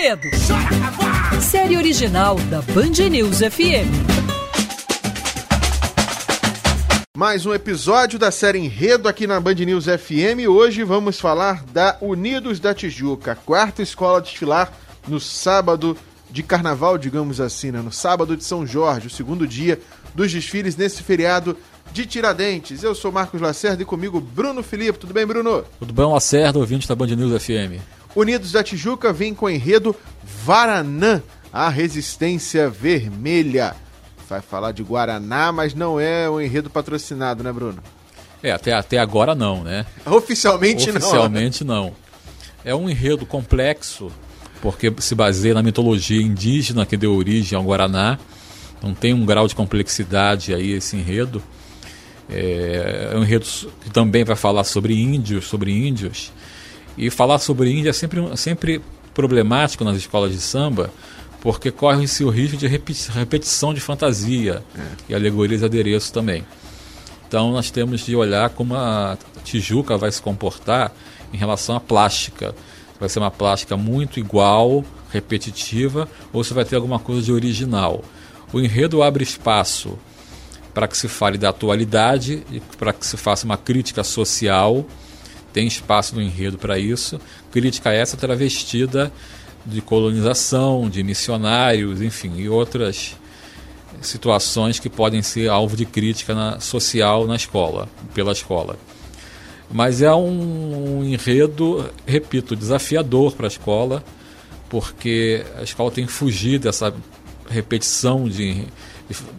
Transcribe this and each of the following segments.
Enredo. Série original da Band News FM. Mais um episódio da série Enredo aqui na Band News FM. Hoje vamos falar da Unidos da Tijuca, a quarta escola a desfilar no sábado de carnaval, digamos assim, né? no sábado de São Jorge, o segundo dia dos desfiles nesse feriado de Tiradentes. Eu sou Marcos Lacerda e comigo Bruno Felipe. Tudo bem, Bruno? Tudo bem, Lacerda, ouvinte da Band News FM. Unidos da Tijuca vem com o enredo Varanã, a resistência vermelha. Vai falar de Guaraná, mas não é um enredo patrocinado, né, Bruno? É, até, até agora não, né? Oficialmente, Oficialmente não. Oficialmente não. É um enredo complexo, porque se baseia na mitologia indígena que deu origem ao Guaraná. Então tem um grau de complexidade aí esse enredo. É, é um enredo que também vai falar sobre índios, sobre índios. E falar sobre índio é sempre, sempre problemático nas escolas de samba, porque corre-se o risco de repetição de fantasia é. e alegorias e adereços também. Então nós temos de olhar como a Tijuca vai se comportar em relação à plástica. Vai ser uma plástica muito igual, repetitiva, ou se vai ter alguma coisa de original. O enredo abre espaço para que se fale da atualidade e para que se faça uma crítica social. Tem espaço no enredo para isso. Crítica essa travestida de colonização, de missionários, enfim, e outras situações que podem ser alvo de crítica na, social na escola, pela escola. Mas é um, um enredo, repito, desafiador para a escola, porque a escola tem que fugir dessa repetição de,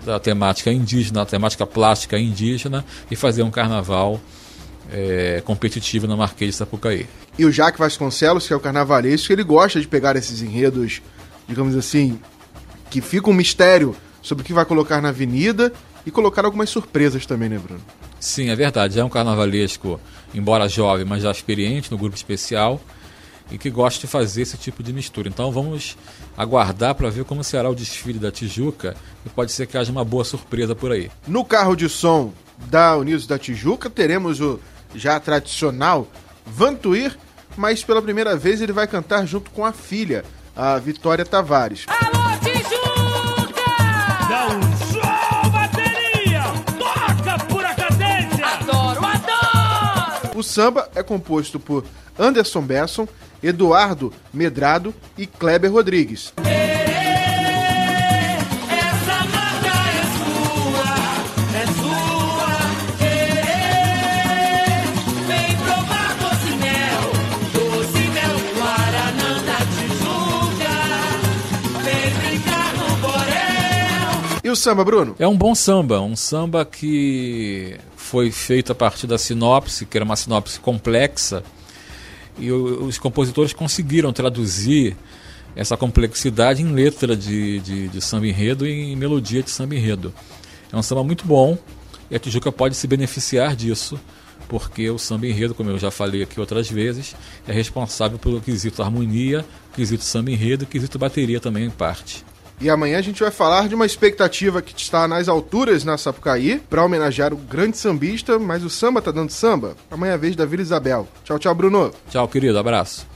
da temática indígena, da temática plástica indígena e fazer um carnaval é, competitivo na Marquês de Sapucaí. E o Jaque Vasconcelos, que é o carnavalesco, ele gosta de pegar esses enredos, digamos assim, que fica um mistério sobre o que vai colocar na avenida e colocar algumas surpresas também, né, Bruno? Sim, é verdade. É um carnavalesco, embora jovem, mas já experiente no grupo especial e que gosta de fazer esse tipo de mistura. Então vamos aguardar para ver como será o desfile da Tijuca e pode ser que haja uma boa surpresa por aí. No carro de som da Unidos da Tijuca teremos o já tradicional Vantuir, mas pela primeira vez ele vai cantar junto com a filha, a Vitória Tavares. Alô, Tijuca! Dá um show, bateria! Toca pura cadência! Adoro, adoro! O samba é composto por Anderson Besson, Eduardo Medrado e Kleber Rodrigues. O samba, Bruno? É um bom samba, um samba que foi feito a partir da sinopse, que era uma sinopse complexa, e os compositores conseguiram traduzir essa complexidade em letra de, de, de samba enredo e em melodia de samba enredo. É um samba muito bom e a Tijuca pode se beneficiar disso, porque o samba enredo, como eu já falei aqui outras vezes, é responsável pelo quesito harmonia, quesito samba enredo e quesito bateria também em parte. E amanhã a gente vai falar de uma expectativa que está nas alturas na Sapucaí para homenagear o grande sambista, mas o samba tá dando samba. Amanhã é a vez da Vila Isabel. Tchau, tchau, Bruno. Tchau, querido. Abraço.